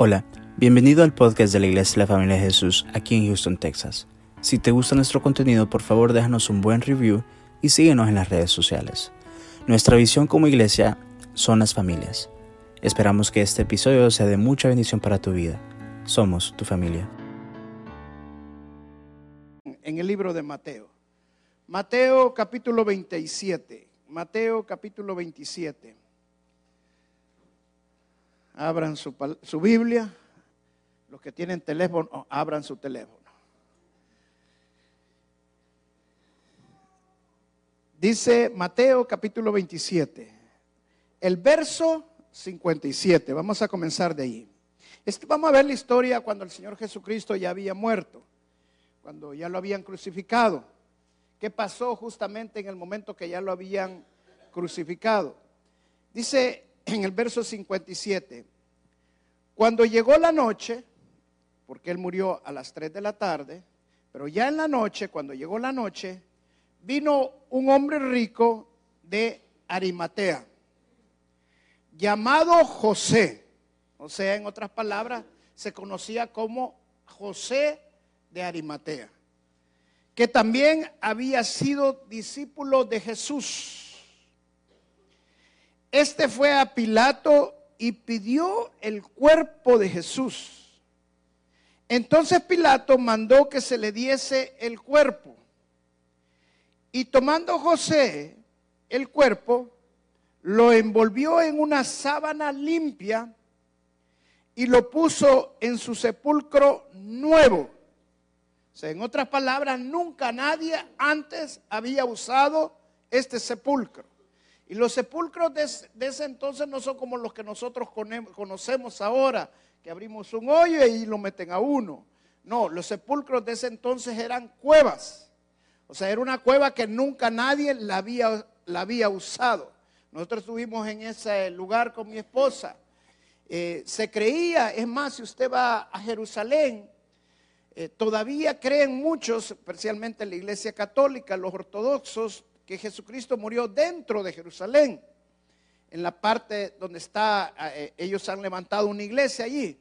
Hola, bienvenido al podcast de la Iglesia de la Familia de Jesús aquí en Houston, Texas. Si te gusta nuestro contenido, por favor déjanos un buen review y síguenos en las redes sociales. Nuestra visión como iglesia son las familias. Esperamos que este episodio sea de mucha bendición para tu vida. Somos tu familia. En el libro de Mateo. Mateo capítulo 27. Mateo capítulo 27. Abran su, su Biblia. Los que tienen teléfono, abran su teléfono. Dice Mateo capítulo 27, el verso 57. Vamos a comenzar de ahí. Este, vamos a ver la historia cuando el Señor Jesucristo ya había muerto, cuando ya lo habían crucificado. ¿Qué pasó justamente en el momento que ya lo habían crucificado? Dice en el verso 57, cuando llegó la noche, porque él murió a las 3 de la tarde, pero ya en la noche, cuando llegó la noche, vino un hombre rico de Arimatea, llamado José, o sea, en otras palabras, se conocía como José de Arimatea, que también había sido discípulo de Jesús. Este fue a Pilato y pidió el cuerpo de Jesús. Entonces Pilato mandó que se le diese el cuerpo. Y tomando José el cuerpo, lo envolvió en una sábana limpia y lo puso en su sepulcro nuevo. En otras palabras, nunca nadie antes había usado este sepulcro. Y los sepulcros de, ese entonces no son como los que nosotros conocemos ahora, que abrimos un hoyo y lo meten a uno. No, los sepulcros de ese entonces eran cuevas. O sea, era una cueva que nunca nadie la había, la había usado. Nosotros estuvimos en ese lugar con mi esposa. Eh, se creía, es más, si usted va a Jerusalén, eh, todavía creen muchos, especialmente en la iglesia católica, los ortodoxos, que Jesucristo murió dentro de Jerusalén, en la parte donde está, eh, ellos han levantado una iglesia allí.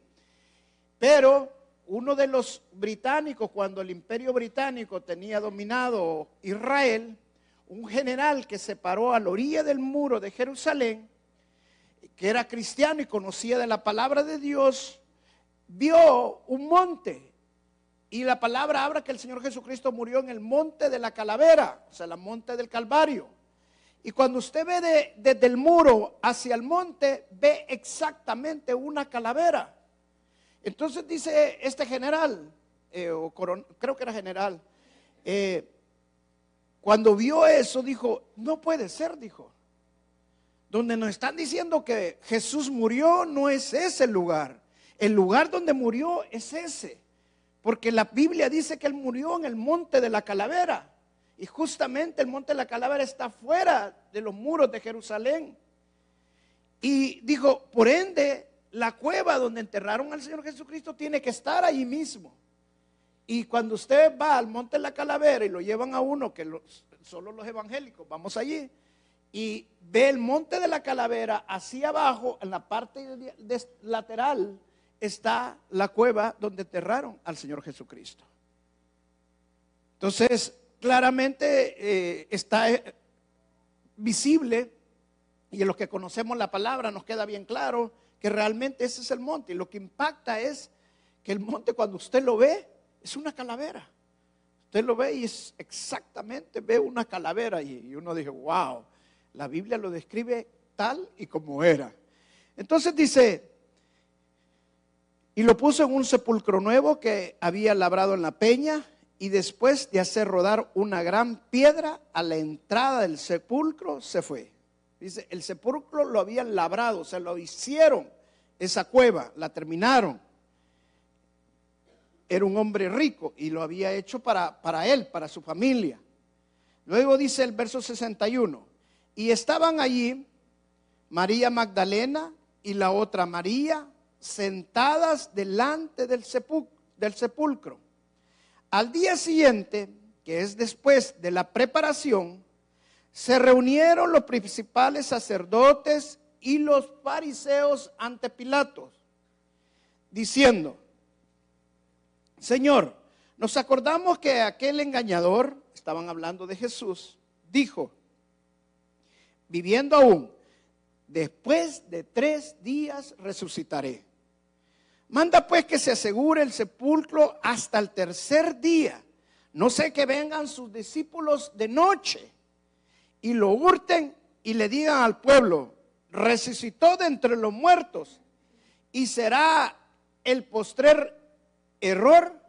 Pero uno de los británicos, cuando el imperio británico tenía dominado Israel, un general que se paró a la orilla del muro de Jerusalén, que era cristiano y conocía de la palabra de Dios, vio un monte y la palabra habla que el Señor Jesucristo murió en el monte de la calavera, o sea, el monte del Calvario. Y cuando usted ve desde el muro hacia el monte, ve exactamente una calavera. Entonces dice este general, eh, o creo que era general, eh, cuando vio eso dijo, no puede ser, dijo. Donde nos están diciendo que Jesús murió no es ese lugar. El lugar donde murió es ese. Porque la Biblia dice que él murió en el monte de la calavera. Y justamente el monte de la calavera está fuera de los muros de Jerusalén. Y dijo, por ende, la cueva donde enterraron al Señor Jesucristo tiene que estar ahí mismo. Y cuando usted va al monte de la calavera y lo llevan a uno, que solo los evangélicos, vamos allí, y ve el monte de la calavera hacia abajo, en la parte lateral, está la cueva donde enterraron al Señor Jesucristo. Entonces, claramente eh, está eh, visible y en los que conocemos la palabra nos queda bien claro que realmente ese es el monte. Y lo que impacta es que el monte cuando usted lo ve es una calavera. Usted lo ve y es exactamente, ve una calavera y, y uno dice, wow, la Biblia lo describe tal y como era. Entonces dice, y lo puso en un sepulcro nuevo que había labrado en la peña y después de hacer rodar una gran piedra a la entrada del sepulcro se fue. Dice, el sepulcro lo habían labrado, o lo hicieron, esa cueva, la terminaron. Era un hombre rico y lo había hecho para, para él, para su familia. Luego dice el verso 61, y estaban allí María Magdalena y la otra María, sentadas delante del, sepulcro. Al día siguiente, que es después de la preparación, se reunieron los principales sacerdotes y los fariseos ante Pilatos, diciendo, Señor, nos acordamos que aquel engañador, estaban hablando de Jesús, dijo, viviendo aún, después de tres días resucitaré. Manda pues que se asegure el sepulcro hasta el tercer día. No sé que vengan sus discípulos de noche y lo hurten y le digan al pueblo, resucitó de entre los muertos y será el postrer error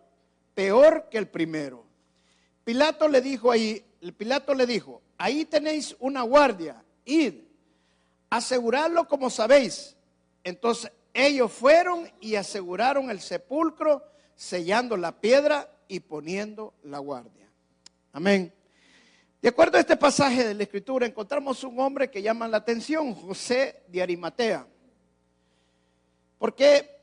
peor que el primero. Pilato le dijo ahí, Pilato le dijo, ahí tenéis una guardia, id, asegurarlo como sabéis. Entonces ellos fueron y aseguraron el sepulcro, sellando la piedra y poniendo la guardia. Amén. De acuerdo a este pasaje de la Escritura, encontramos un hombre que llama la atención, José de Arimatea. ¿Por qué?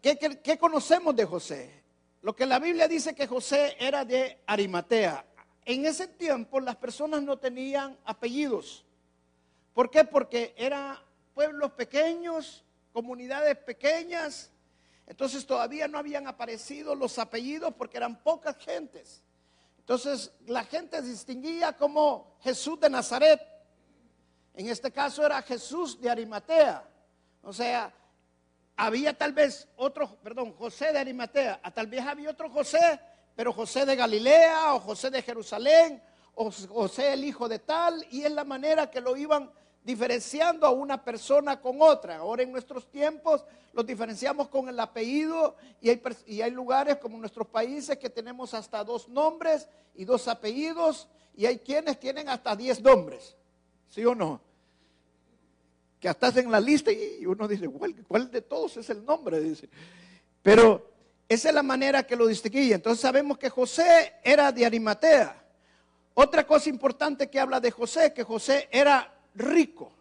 ¿Qué, conocemos de José? Lo que la Biblia dice que José era de Arimatea. En ese tiempo las personas no tenían apellidos. ¿Por qué? Porque eran pueblos pequeños, comunidades pequeñas. Entonces todavía no habían aparecido los apellidos porque eran pocas gentes. Entonces la gente distinguía como Jesús de Nazaret. En este caso era Jesús de Arimatea. O sea, había tal vez otro, perdón, José de Arimatea. Tal vez había otro José, pero José de Galilea o José de Jerusalén o José el hijo de tal. Y es la manera que lo iban diferenciando a una persona con otra. Ahora en nuestros tiempos los diferenciamos con el apellido y hay, y hay lugares como nuestros países que tenemos hasta dos nombres y dos apellidos y hay quienes tienen hasta diez nombres. ¿Sí o no? Que hasta en la lista y uno dice, ¿cuál, de todos es el nombre? Dice. Pero esa es la manera que lo distinguía. Entonces sabemos que José era de Arimatea. Otra cosa importante que habla de José, que José era rico.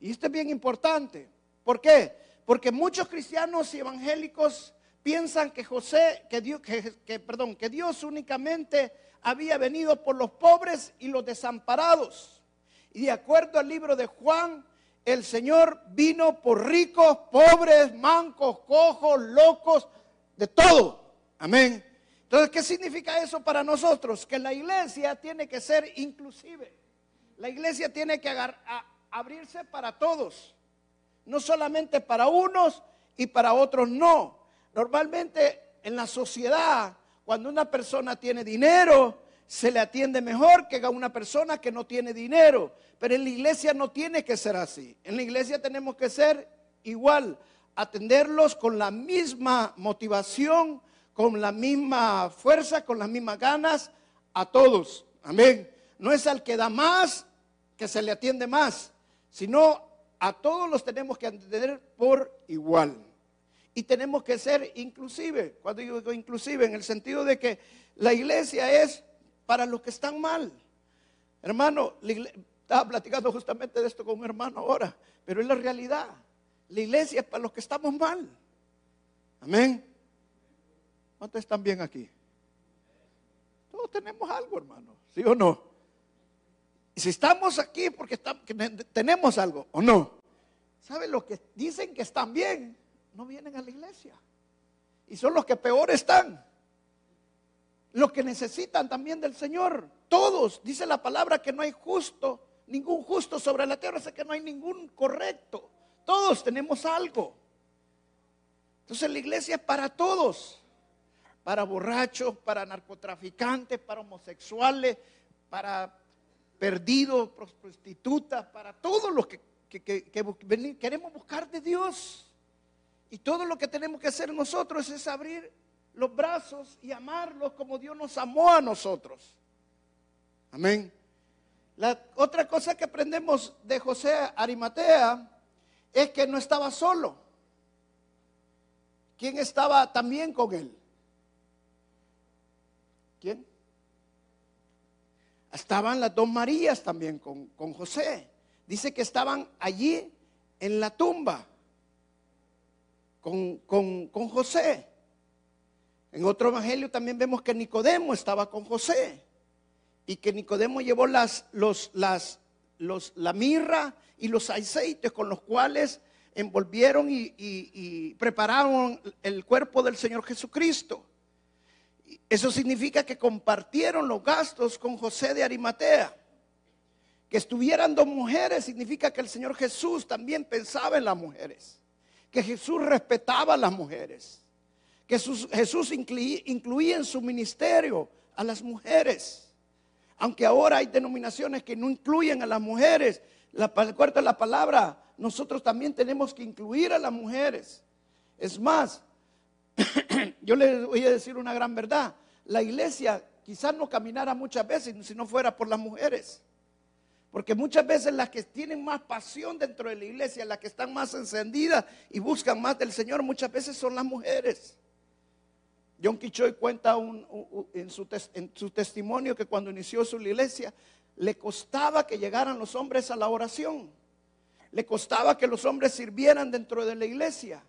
Y esto es bien importante. ¿Por qué? Porque muchos cristianos y evangélicos piensan que José, que Dios, que, perdón, que Dios únicamente había venido por los pobres y los desamparados. Y de acuerdo al libro de Juan, el Señor vino por ricos, pobres, mancos, cojos, locos, de todo. Amén. Entonces, ¿qué significa eso para nosotros? Que la iglesia tiene que ser inclusive. La iglesia tiene que abrirse para todos, no solamente para unos y para otros no. Normalmente en la sociedad, cuando una persona tiene dinero, se le atiende mejor que a una persona que no tiene dinero. Pero en la iglesia no tiene que ser así. En la iglesia tenemos que ser igual, atenderlos con la misma motivación, con la misma fuerza, con las mismas ganas a todos. Amén. No es al que da más que se le atiende más, sino a todos los tenemos que atender por igual. Y tenemos que ser inclusive, cuando digo inclusive, en el sentido de que la iglesia es para los que están mal. Hermano, estaba platicando justamente de esto con un hermano ahora, pero es la realidad. La iglesia es para los que estamos mal. Amén. ¿Cuántos están bien aquí? Todos tenemos algo, hermano, ¿sí o no? Y si estamos aquí porque tenemos algo o no, ¿saben los que dicen que están bien? No vienen a la iglesia. Y son los que peor están. Los que necesitan también del Señor. Todos, dice la palabra que no hay justo, ningún justo sobre la tierra, o que no hay ningún correcto. Todos tenemos algo. Entonces la iglesia es para todos. Para borrachos, para narcotraficantes, para homosexuales, para perdidos, prostitutas, para todos los que, queremos buscar de Dios. Y todo lo que tenemos que hacer nosotros es abrir los brazos y amarlos como Dios nos amó a nosotros. Amén. La otra cosa que aprendemos de José Arimatea es que no estaba solo. ¿Quién estaba también con él? ¿Quién? Estaban las dos Marías también con, José. Dice que estaban allí en la tumba con, con, José. En otro evangelio también vemos que Nicodemo estaba con José y que Nicodemo llevó las, los, las, los, la mirra y los aceites con los cuales envolvieron y, y prepararon el cuerpo del Señor Jesucristo. Eso significa que compartieron los gastos con José de Arimatea. Que estuvieran dos mujeres significa que el Señor Jesús también pensaba en las mujeres. Que Jesús respetaba a las mujeres. Que Jesús incluía en su ministerio a las mujeres. Aunque ahora hay denominaciones que no incluyen a las mujeres, la, de la palabra, nosotros también tenemos que incluir a las mujeres. Es más, yo les voy a decir una gran verdad. La iglesia quizás no caminara muchas veces si no fuera por las mujeres. Porque muchas veces las que tienen más pasión dentro de la iglesia, las que están más encendidas y buscan más del Señor, muchas veces son las mujeres. John Kichoy cuenta en, su, en su testimonio que cuando inició su iglesia, le costaba que llegaran los hombres a la oración. Le costaba que los hombres sirvieran dentro de la iglesia.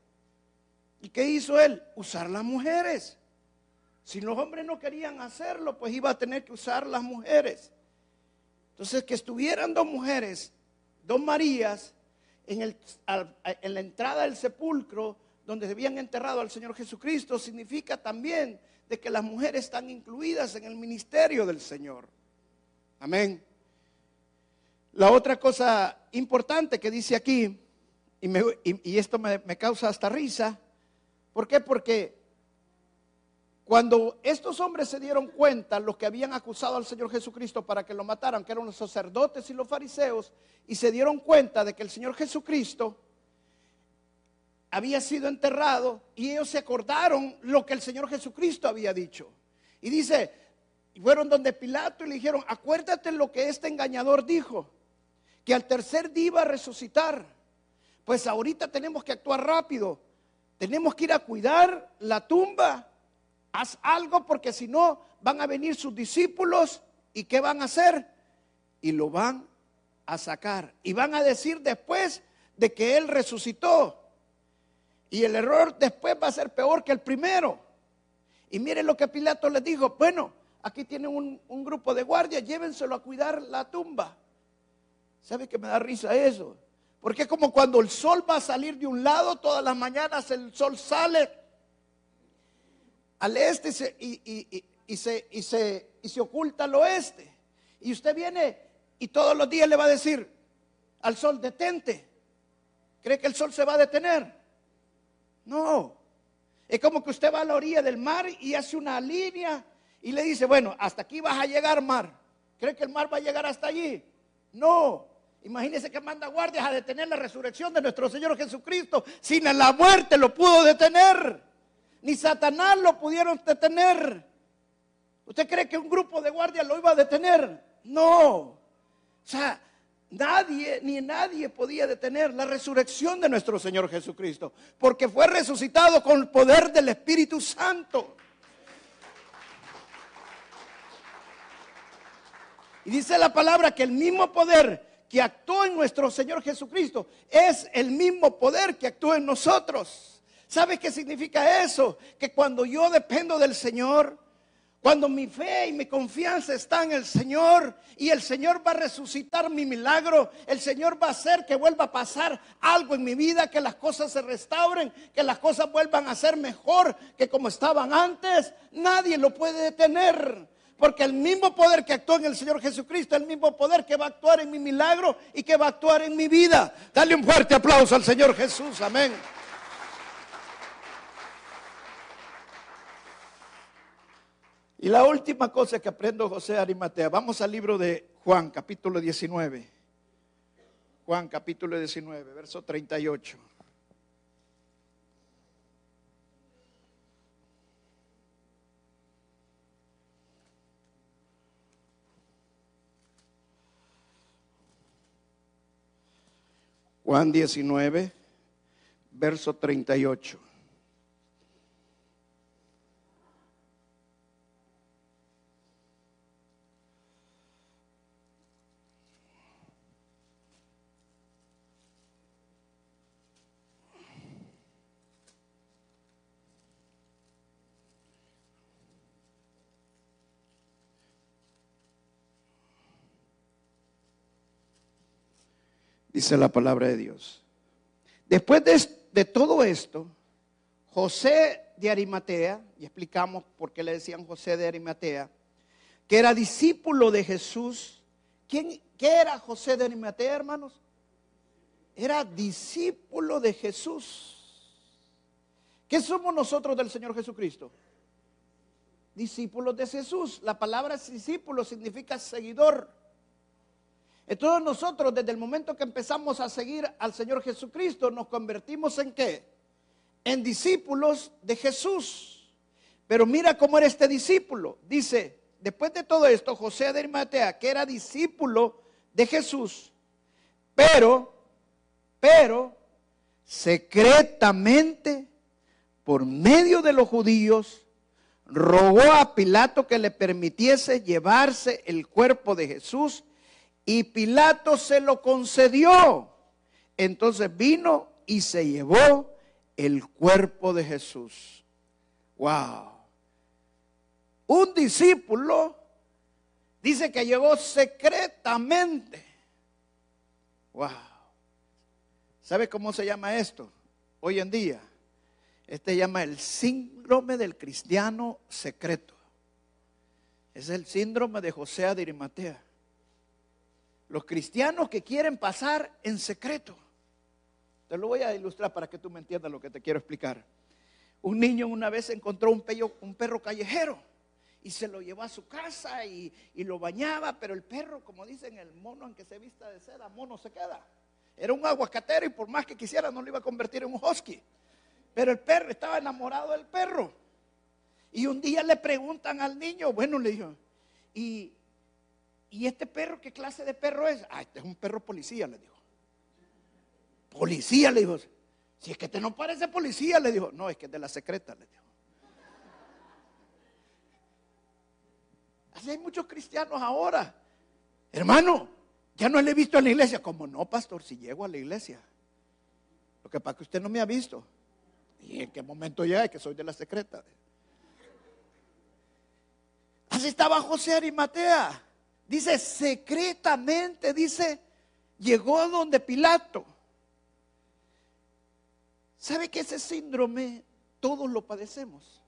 ¿Y qué hizo él? Usar las mujeres. Si los hombres no querían hacerlo, pues iba a tener que usar las mujeres. Entonces, que estuvieran dos mujeres, dos Marías, en, el, en la entrada del sepulcro donde se habían enterrado al Señor Jesucristo, significa también de que las mujeres están incluidas en el ministerio del Señor. Amén. La otra cosa importante que dice aquí, y, esto me, me causa hasta risa, ¿Por qué? Porque cuando estos hombres se dieron cuenta, los que habían acusado al Señor Jesucristo para que lo mataran, que eran los sacerdotes y los fariseos, y se dieron cuenta de que el Señor Jesucristo había sido enterrado, y ellos se acordaron lo que el Señor Jesucristo había dicho. Y dice, fueron donde Pilato y le dijeron, acuérdate lo que este engañador dijo, que al tercer día iba a resucitar. Pues ahorita tenemos que actuar rápido tenemos que ir a cuidar la tumba. Haz algo porque si no van a venir sus discípulos y ¿qué van a hacer? Y lo van a sacar. Y van a decir después de que Él resucitó. Y el error después va a ser peor que el primero. Y miren lo que Pilato les dijo. Bueno, aquí tienen un, un grupo de guardias, llévenselo a cuidar la tumba. ¿Sabe que me da risa eso? Porque es como cuando el sol va a salir de un lado, todas las mañanas el sol sale al este y se, y, se, oculta al oeste. Y usted viene y todos los días le va a decir al sol, detente. ¿Cree que el sol se va a detener? No. Es como que usted va a la orilla del mar y hace una línea y le dice, bueno, hasta aquí vas a llegar mar. ¿Cree que el mar va a llegar hasta allí? No. Imagínese que manda guardias a detener la resurrección de nuestro Señor Jesucristo. Sin la muerte lo pudo detener. Ni Satanás lo pudieron detener. ¿Usted cree que un grupo de guardias lo iba a detener? No. O sea, nadie ni nadie podía detener la resurrección de nuestro Señor Jesucristo. Porque fue resucitado con el poder del Espíritu Santo. Y dice la palabra que el mismo poder que actuó en nuestro Señor Jesucristo es el mismo poder que actúa en nosotros. ¿Sabe qué significa eso? Que cuando yo dependo del Señor, cuando mi fe y mi confianza está en el Señor y el Señor va a resucitar mi milagro, el Señor va a hacer que vuelva a pasar algo en mi vida, que las cosas se restauren, que las cosas vuelvan a ser mejor que como estaban antes, nadie lo puede detener. Porque el mismo poder que actuó en el Señor Jesucristo, el mismo poder que va a actuar en mi milagro y que va a actuar en mi vida. Dale un fuerte aplauso al Señor Jesús. Amén. Y la última cosa que aprendo José Arimatea, vamos al libro de Juan, capítulo 19. Juan, capítulo 19, verso 38. Juan 19, verso 38. Dice la palabra de Dios. Después de, de todo esto, José de Arimatea, y explicamos por qué le decían José de Arimatea, que era discípulo de Jesús. ¿Quién, ¿Qué era José de Arimatea, hermanos? Era discípulo de Jesús. ¿Qué somos nosotros del Señor Jesucristo? Discípulos de Jesús. La palabra discípulo significa seguidor. Entonces nosotros desde el momento que empezamos a seguir al Señor Jesucristo nos convertimos en qué? En discípulos de Jesús. Pero mira cómo era este discípulo. Dice, después de todo esto, José de Arimatea, que era discípulo de Jesús, pero, pero, secretamente, por medio de los judíos, rogó a Pilato que le permitiese llevarse el cuerpo de Jesús y Pilato se lo concedió. Entonces vino y se llevó el cuerpo de Jesús. Wow. Un discípulo dice que llegó secretamente. Wow. ¿Sabe cómo se llama esto hoy en día? Este se llama el síndrome del cristiano secreto. Es el síndrome de José de Arimatea. Los cristianos que quieren pasar en secreto. Te lo voy a ilustrar para que tú me entiendas lo que te quiero explicar. Un niño una vez encontró un, un perro callejero y se lo llevó a su casa y, y, lo bañaba, pero el perro, como dicen, el mono en que se vista de seda, mono se queda. Era un aguacatero y por más que quisiera no lo iba a convertir en un husky. Pero el perro estaba enamorado del perro. Y un día le preguntan al niño, bueno, le dijo, ¿y, ¿y este perro qué clase de perro es? Ah, este es un perro policía, le dijo. Policía, le dijo. Si es que este no parece policía, le dijo. No, es que es de la secreta, le dijo. Así hay muchos cristianos ahora. Hermano, ya no le he visto en la iglesia. Como no, pastor, si llego a la iglesia. Lo que pasa es que usted no me ha visto. ¿Y en qué momento ya es que soy de la secreta? Así estaba José Arimatea. Dice, secretamente, dice, llegó donde Pilato. ¿Sabe que ese síndrome todos lo padecemos?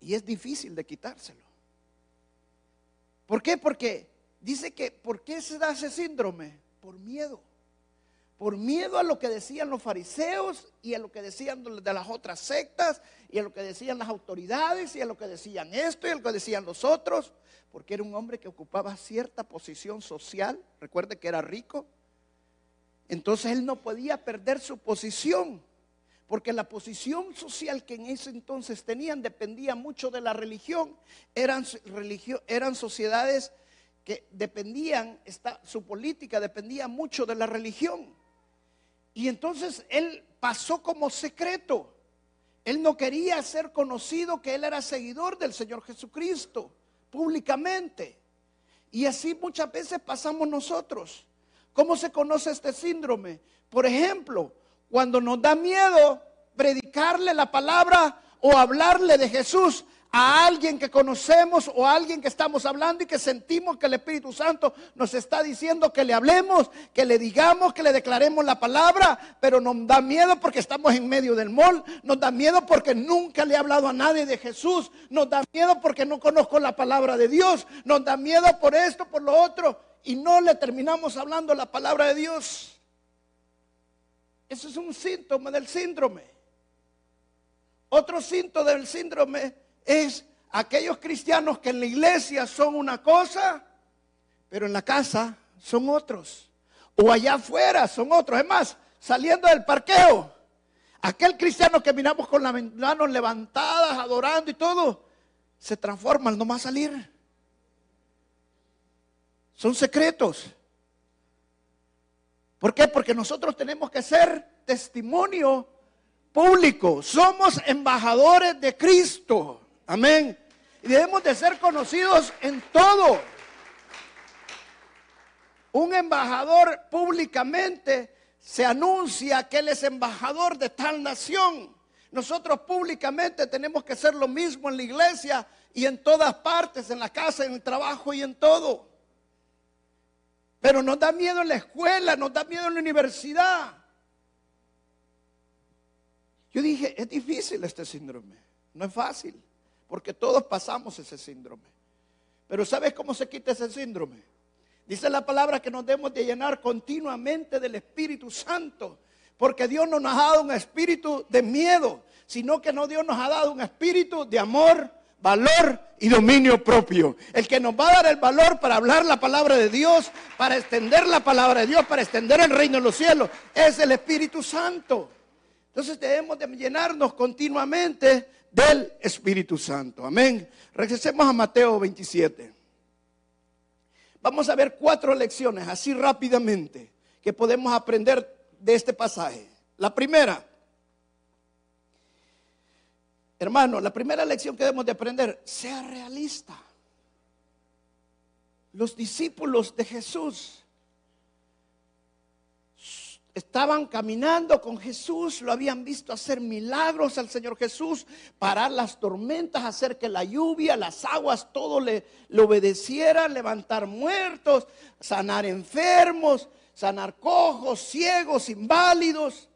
Y es difícil de quitárselo. ¿Por qué? Porque dice que, ¿por qué se da ese síndrome? Por miedo por miedo a lo que decían los fariseos y a lo que decían de las otras sectas y a lo que decían las autoridades y a lo que decían esto y a lo que decían los otros, porque era un hombre que ocupaba cierta posición social, recuerde que era rico, entonces él no podía perder su posición, porque la posición social que en ese entonces tenían dependía mucho de la religión, eran, eran sociedades que dependían, su política dependía mucho de la religión. Y entonces él pasó como secreto. Él no quería ser conocido que él era seguidor del Señor Jesucristo públicamente. Y así muchas veces pasamos nosotros. ¿Cómo se conoce este síndrome? Por ejemplo, cuando nos da miedo predicarle la palabra o hablarle de Jesús a alguien que conocemos o a alguien que estamos hablando y que sentimos que el Espíritu Santo nos está diciendo que le hablemos, que le digamos, que le declaremos la palabra, pero nos da miedo porque estamos en medio del mall, nos da miedo porque nunca le he hablado a nadie de Jesús, nos da miedo porque no conozco la palabra de Dios, nos da miedo por esto, por lo otro, y no le terminamos hablando la palabra de Dios. Eso es un síntoma del síndrome. Otro síntoma del síndrome es aquellos cristianos que en la iglesia son una cosa, pero en la casa son otros. O allá afuera son otros. Es más, saliendo del parqueo, aquel cristiano que miramos con las manos levantadas, adorando y todo, se transforma al no más salir. Son secretos. ¿Por qué? Porque nosotros tenemos que ser testimonio público. Somos embajadores de Cristo. Amén. Y debemos de ser conocidos en todo. Un embajador públicamente se anuncia que él es embajador de tal nación. Nosotros públicamente tenemos que ser lo mismo en la iglesia y en todas partes, en la casa, en el trabajo y en todo. Pero nos da miedo en la escuela, nos da miedo en la universidad. Yo dije, es difícil este síndrome, no es fácil, porque todos pasamos ese síndrome. Pero ¿sabes cómo se quita ese síndrome? Dice la palabra que nos debemos de llenar continuamente del Espíritu Santo, porque Dios no nos ha dado un espíritu de miedo, sino que no Dios nos ha dado un espíritu de amor, valor y dominio propio. El que nos va a dar el valor para hablar la palabra de Dios, para extender la palabra de Dios, para extender el reino de los cielos, es el Espíritu Santo. Entonces debemos de llenarnos continuamente del Espíritu Santo. Amén. Regresemos a Mateo 27. Vamos a ver cuatro lecciones así rápidamente que podemos aprender de este pasaje. La primera, hermano, la primera lección que debemos de aprender, sea realista. Los discípulos de Jesús estaban caminando con Jesús, lo habían visto hacer milagros al Señor Jesús, parar las tormentas, hacer que la lluvia, las aguas, todo le, obedeciera, levantar muertos, sanar enfermos, sanar cojos, ciegos, inválidos.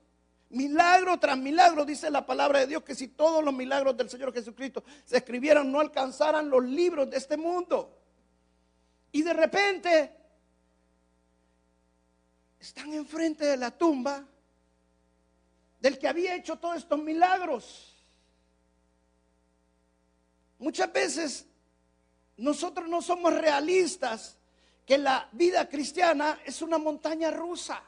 Milagro tras milagro, dice la palabra de Dios, que si todos los milagros del Señor Jesucristo se escribieran, no alcanzaran los libros de este mundo. Y de repente están enfrente de la tumba del que había hecho todos estos milagros. Muchas veces nosotros no somos realistas que la vida cristiana es una montaña rusa.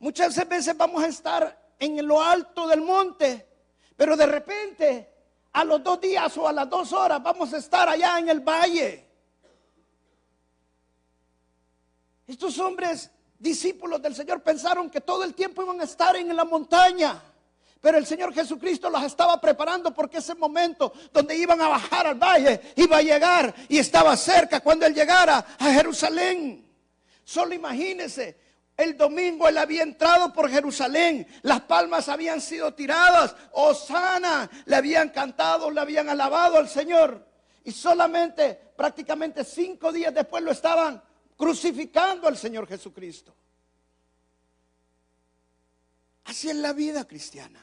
Muchas veces vamos a estar en lo alto del monte, pero de repente a los dos días o a las dos horas vamos a estar allá en el valle. Estos hombres discípulos del Señor pensaron que todo el tiempo iban a estar en la montaña. Pero el Señor Jesucristo los estaba preparando porque ese momento donde iban a bajar al valle iba a llegar y estaba cerca cuando Él llegara a Jerusalén. Solo imagínense, el domingo Él había entrado por Jerusalén, las palmas habían sido tiradas, Osana, le habían cantado, le habían alabado al Señor. Y solamente, prácticamente cinco días después lo estaban crucificando al Señor Jesucristo. Así es la vida cristiana.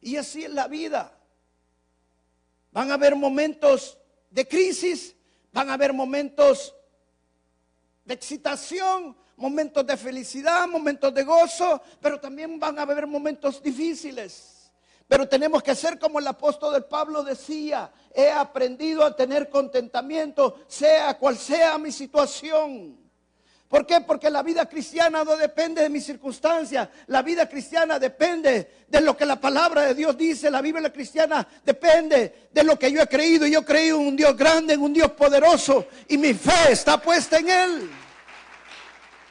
Y así es la vida. Van a haber momentos de crisis, van a haber momentos de excitación, momentos de felicidad, momentos de gozo, pero también van a haber momentos difíciles. Pero tenemos que ser como el apóstol del Pablo decía, he aprendido a tener contentamiento, sea cual sea mi situación. ¿Por qué? Porque la vida cristiana no depende de mis circunstancias. La vida cristiana depende de lo que la palabra de Dios dice. La Biblia cristiana depende de lo que yo he creído. Yo he creído en un Dios grande, en un Dios poderoso. Y mi fe está puesta en Él.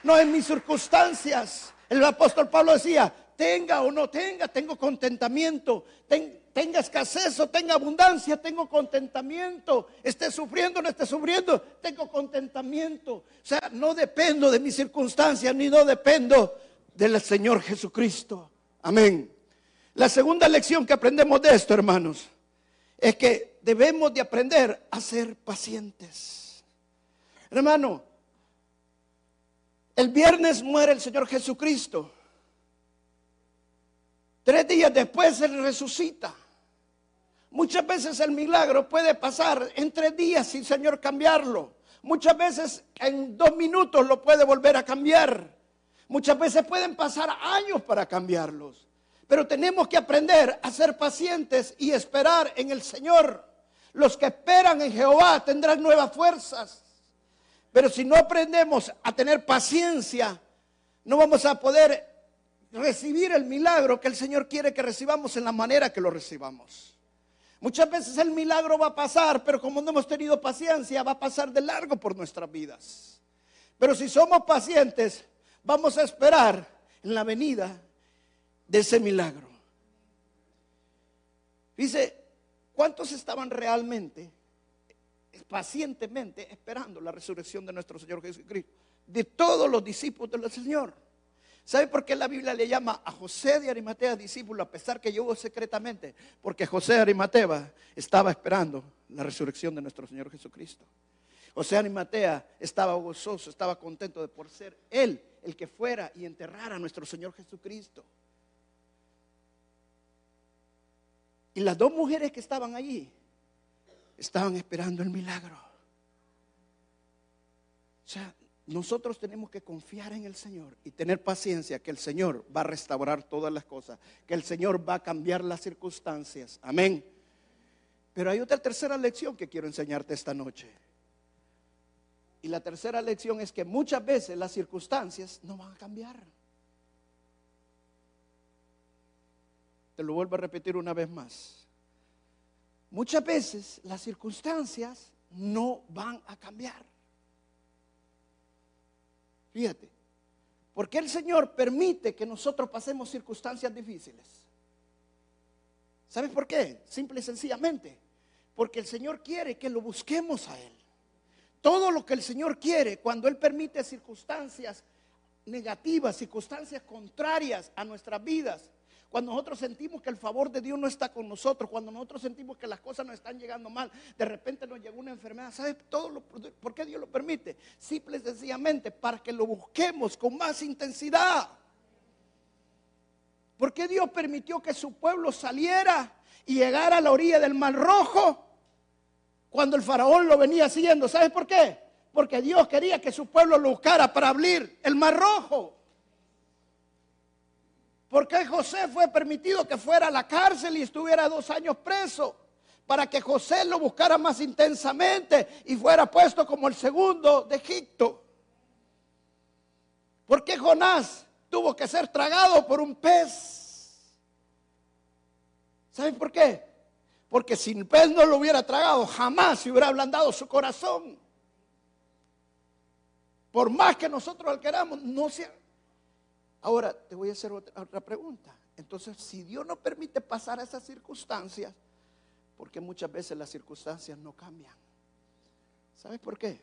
No en mis circunstancias. El apóstol Pablo decía, tenga o no tenga, tengo contentamiento tenga escasez o tenga abundancia, tengo contentamiento. Esté sufriendo o no esté sufriendo, tengo contentamiento. O sea, no dependo de mis circunstancias ni no dependo del Señor Jesucristo. Amén. La segunda lección que aprendemos de esto, hermanos, es que debemos de aprender a ser pacientes. Hermano, el viernes muere el Señor Jesucristo. Tres días después Él resucita. Muchas veces el milagro puede pasar en tres días sin Señor cambiarlo. Muchas veces en dos minutos lo puede volver a cambiar. Muchas veces pueden pasar años para cambiarlos. Pero tenemos que aprender a ser pacientes y esperar en el Señor. Los que esperan en Jehová tendrán nuevas fuerzas. Pero si no aprendemos a tener paciencia, no vamos a poder recibir el milagro que el Señor quiere que recibamos en la manera que lo recibamos. Muchas veces el milagro va a pasar, pero como no hemos tenido paciencia, va a pasar de largo por nuestras vidas. Pero si somos pacientes, vamos a esperar en la venida de ese milagro. Dice, ¿cuántos estaban realmente, pacientemente esperando la resurrección de nuestro Señor Jesucristo? De todos los discípulos del Señor. ¿Sabe por qué la Biblia le llama a José de Arimatea discípulo a pesar que llegó secretamente? Porque José de Arimatea estaba esperando la resurrección de nuestro Señor Jesucristo. José de Arimatea estaba gozoso, estaba contento de por ser él el que fuera y enterrara a nuestro Señor Jesucristo. Y las dos mujeres que estaban allí estaban esperando el milagro. O sea, nosotros tenemos que confiar en el Señor y tener paciencia que el Señor va a restaurar todas las cosas, que el Señor va a cambiar las circunstancias. Amén. Pero hay otra tercera lección que quiero enseñarte esta noche. Y la tercera lección es que muchas veces las circunstancias no van a cambiar. Te lo vuelvo a repetir una vez más. Muchas veces las circunstancias no van a cambiar. Fíjate, ¿por qué el Señor permite que nosotros pasemos circunstancias difíciles? ¿Sabes por qué? Simple y sencillamente. Porque el Señor quiere que lo busquemos a Él. Todo lo que el Señor quiere, cuando Él permite circunstancias negativas, circunstancias contrarias a nuestras vidas, cuando nosotros sentimos que el favor de Dios no está con nosotros, cuando nosotros sentimos que las cosas nos están llegando mal, de repente nos llegó una enfermedad, ¿sabes todo por qué lo permite? Simple y sencillamente para que lo busquemos con más intensidad. ¿Por qué Dios permitió que su pueblo saliera y llegara a la orilla del Mar Rojo cuando el faraón lo venía siguiendo? ¿Sabes por qué? Porque Dios quería que su pueblo lo buscara para abrir el Mar Rojo. ¿Por qué José fue permitido que fuera a la cárcel y estuviera dos años preso? Para que José lo buscara más intensamente y fuera puesto como el segundo de Egipto. ¿Por qué Jonás tuvo que ser tragado por un pez? ¿Saben por qué? Porque si el pez no lo hubiera tragado, jamás se hubiera ablandado su corazón. Por más que nosotros lo queramos, no se, Ahora te voy a hacer otra, pregunta. Entonces, si Dios no permite pasar a esas circunstancias, porque muchas veces las circunstancias no cambian? ¿Sabes por qué?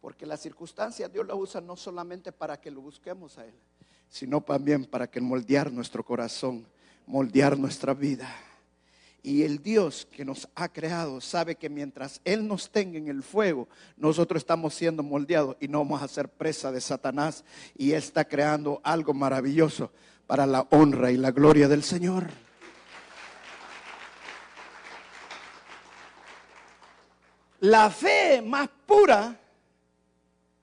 Porque las circunstancias Dios las usa no solamente para que lo busquemos a Él, sino también para que moldear nuestro corazón, moldear nuestra vida. Y el Dios que nos ha creado sabe que mientras Él nos tenga en el fuego, nosotros estamos siendo moldeados y no vamos a ser presa de Satanás. Y Él está creando algo maravilloso para la honra y la gloria del Señor. La fe más pura,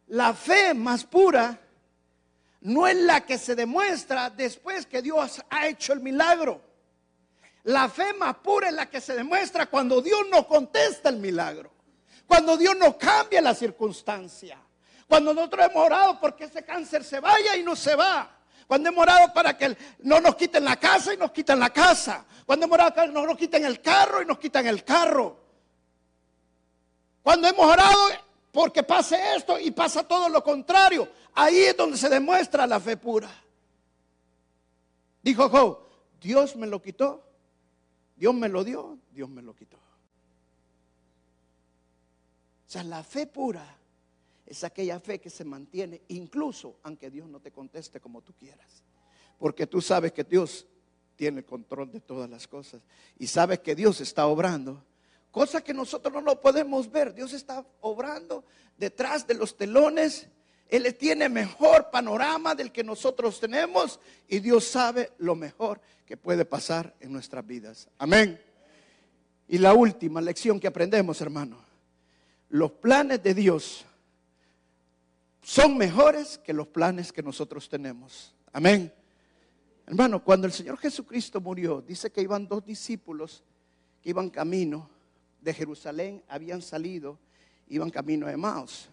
la fe más pura, no es la que se demuestra después que Dios ha hecho el milagro. La fe más pura es la que se demuestra cuando Dios no contesta el milagro. Cuando Dios no cambia la circunstancia. Cuando nosotros hemos orado porque ese cáncer se vaya y no se va. Cuando hemos orado para que no nos quiten la casa y nos quitan la casa. Cuando hemos orado para que no nos quiten el carro y nos quitan el carro. Cuando hemos orado porque pase esto y pasa todo lo contrario. Ahí es donde se demuestra la fe pura. Dijo Job, Dios me lo quitó Dios me lo dio, Dios me lo quitó. O sea, la fe pura es aquella fe que se mantiene incluso aunque Dios no te conteste como tú quieras. Porque tú sabes que Dios tiene el control de todas las cosas y sabes que Dios está obrando. Cosa que nosotros no lo podemos ver. Dios está obrando detrás de los telones. Él tiene mejor panorama del que nosotros tenemos y Dios sabe lo mejor que puede pasar en nuestras vidas. Amén. Y la última lección que aprendemos, hermano, los planes de Dios son mejores que los planes que nosotros tenemos. Amén. Hermano, cuando el Señor Jesucristo murió, dice que iban dos discípulos que iban camino de Jerusalén, habían salido, iban camino de Maos.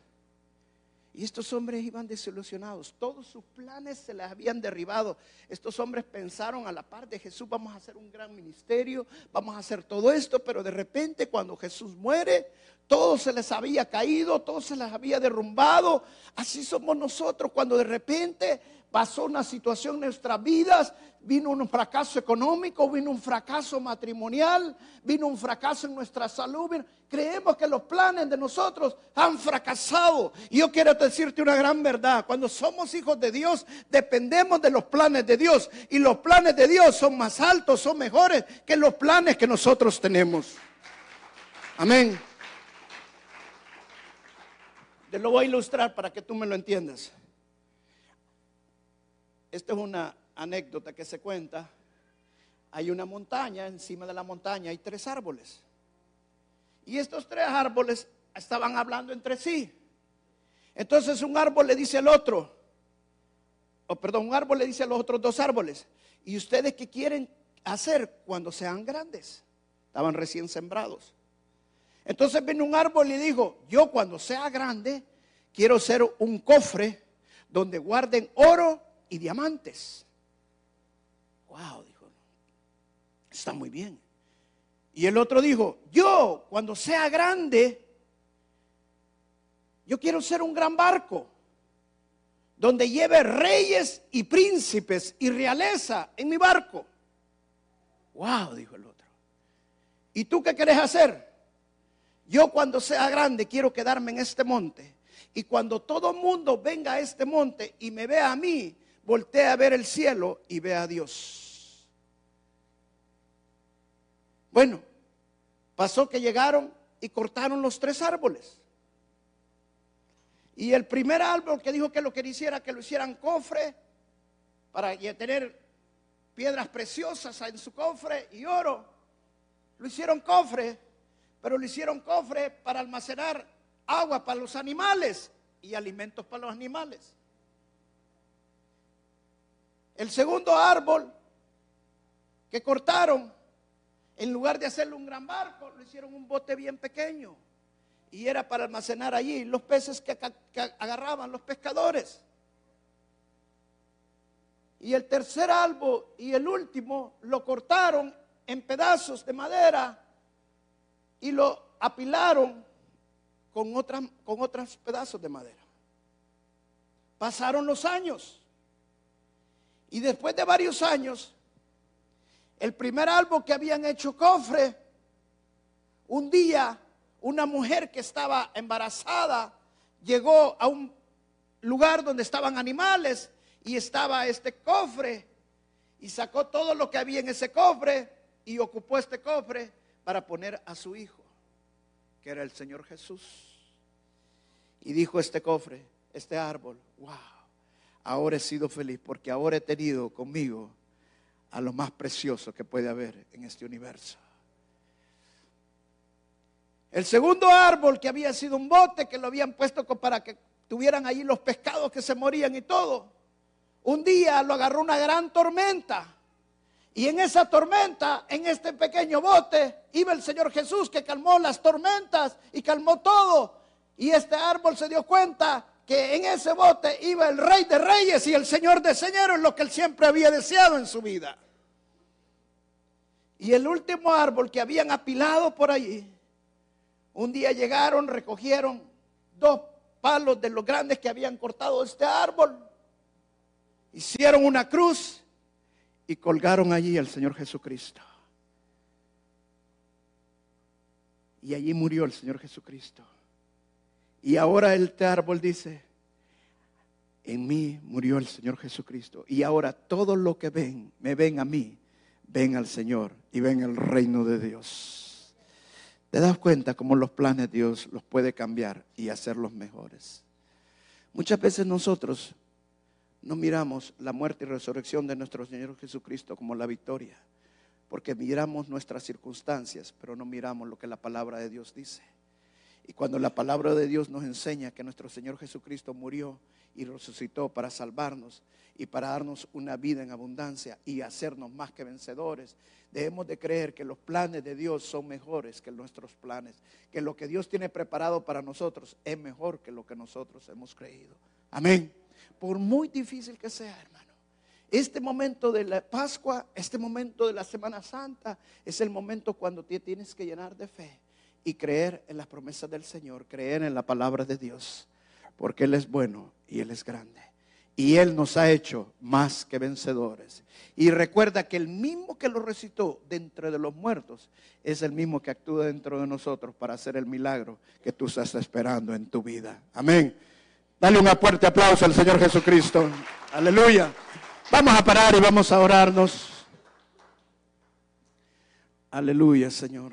Y estos hombres iban desilusionados, todos sus planes se les habían derribado. Estos hombres pensaron a la par de Jesús, vamos a hacer un gran ministerio, vamos a hacer todo esto, pero de repente cuando Jesús muere, todo se les había caído, todo se les había derrumbado. Así somos nosotros cuando de repente pasó una situación en nuestras vidas, vino un fracaso económico, vino un fracaso matrimonial, vino un fracaso en nuestra salud. Creemos que los planes de nosotros han fracasado. Y yo quiero decirte una gran verdad. Cuando somos hijos de Dios, dependemos de los planes de Dios. Y los planes de Dios son más altos, son mejores que los planes que nosotros tenemos. Amén. Te lo voy a ilustrar para que tú me lo entiendas. Esta es una anécdota que se cuenta. hay una montaña, encima de la montaña hay tres árboles. Y estos tres árboles estaban hablando entre sí. Entonces un árbol le dice al otro, o perdón, un árbol le dice a los otros dos árboles, ¿y ustedes qué quieren hacer cuando sean grandes? Estaban recién sembrados. Entonces vino un árbol y dijo, yo cuando sea grande quiero ser un cofre donde guarden oro y diamantes. Wow, dijo, está muy bien. Y el otro dijo, yo cuando sea grande, yo quiero ser un gran barco donde lleve reyes y príncipes y realeza en mi barco. Wow, dijo el otro. ¿Y tú qué querés hacer? Yo cuando sea grande quiero quedarme en este monte. Y cuando todo mundo venga a este monte y me vea a mí, voltea a ver el cielo y vea a Dios. Bueno, pasó que llegaron y cortaron los tres árboles. Y el primer árbol que dijo que lo que hiciera, que lo hicieran cofre, para tener piedras preciosas en su cofre y oro, lo hicieron cofre, pero lo hicieron cofre para almacenar agua para los animales y alimentos para los animales. El segundo árbol que cortaron, en lugar de hacerle un gran barco, lo hicieron un bote bien pequeño y era para almacenar allí los peces que, agarraban los pescadores. Y el tercer árbol y el último lo cortaron en pedazos de madera y lo apilaron con, otras, con otros pedazos de madera. Pasaron los años. Y después de varios años, el primer árbol que habían hecho cofre, un día una mujer que estaba embarazada llegó a un lugar donde estaban animales y estaba este cofre y sacó todo lo que había en ese cofre y ocupó este cofre para poner a su hijo, que era el Señor Jesús. Y dijo este cofre, este árbol, wow, ahora he sido feliz porque ahora he tenido conmigo a lo más precioso que puede haber en este universo. El segundo árbol que había sido un bote que lo habían puesto para que tuvieran ahí los pescados que se morían y todo. Un día lo agarró una gran tormenta. Y en esa tormenta, en este pequeño bote, iba el Señor Jesús que calmó las tormentas y calmó todo. Y este árbol se dio cuenta que en ese bote iba el Rey de Reyes y el Señor de Señores, lo que él siempre había deseado en su vida. Y el último árbol que habían apilado por allí un día llegaron, recogieron dos palos de los grandes que habían cortado este árbol, hicieron una cruz y colgaron allí al Señor Jesucristo. Y allí murió el Señor Jesucristo. Y ahora este árbol dice, en mí murió el Señor Jesucristo. Y ahora todos los que ven, me ven a mí, ven al Señor y ven el reino de Dios. ¿Te das cuenta cómo los planes de Dios los puede cambiar y hacerlos mejores? Muchas veces nosotros no miramos la muerte y resurrección de nuestro Señor Jesucristo como la victoria, porque miramos nuestras circunstancias, pero no miramos lo que la palabra de Dios dice. Y cuando la palabra de Dios nos enseña que nuestro Señor Jesucristo murió y resucitó para salvarnos y para darnos una vida en abundancia y hacernos más que vencedores. Debemos de creer que los planes de Dios son mejores que nuestros planes, que lo que Dios tiene preparado para nosotros es mejor que lo que nosotros hemos creído. Amén. Por muy difícil que sea, hermano. Este momento de la Pascua, este momento de la Semana Santa, es el momento cuando te tienes que llenar de fe y creer en las promesas del Señor, creer en la palabra de Dios porque Él es bueno y Él es grande. Y Él nos ha hecho más que vencedores. Y recuerda que el mismo que lo recitó dentro de los muertos es el mismo que actúa dentro de nosotros para hacer el milagro que tú estás esperando en tu vida. Amén. Dale un fuerte aplauso al Señor Jesucristo. Aleluya. Vamos a parar y vamos a orarnos. Aleluya, Señor.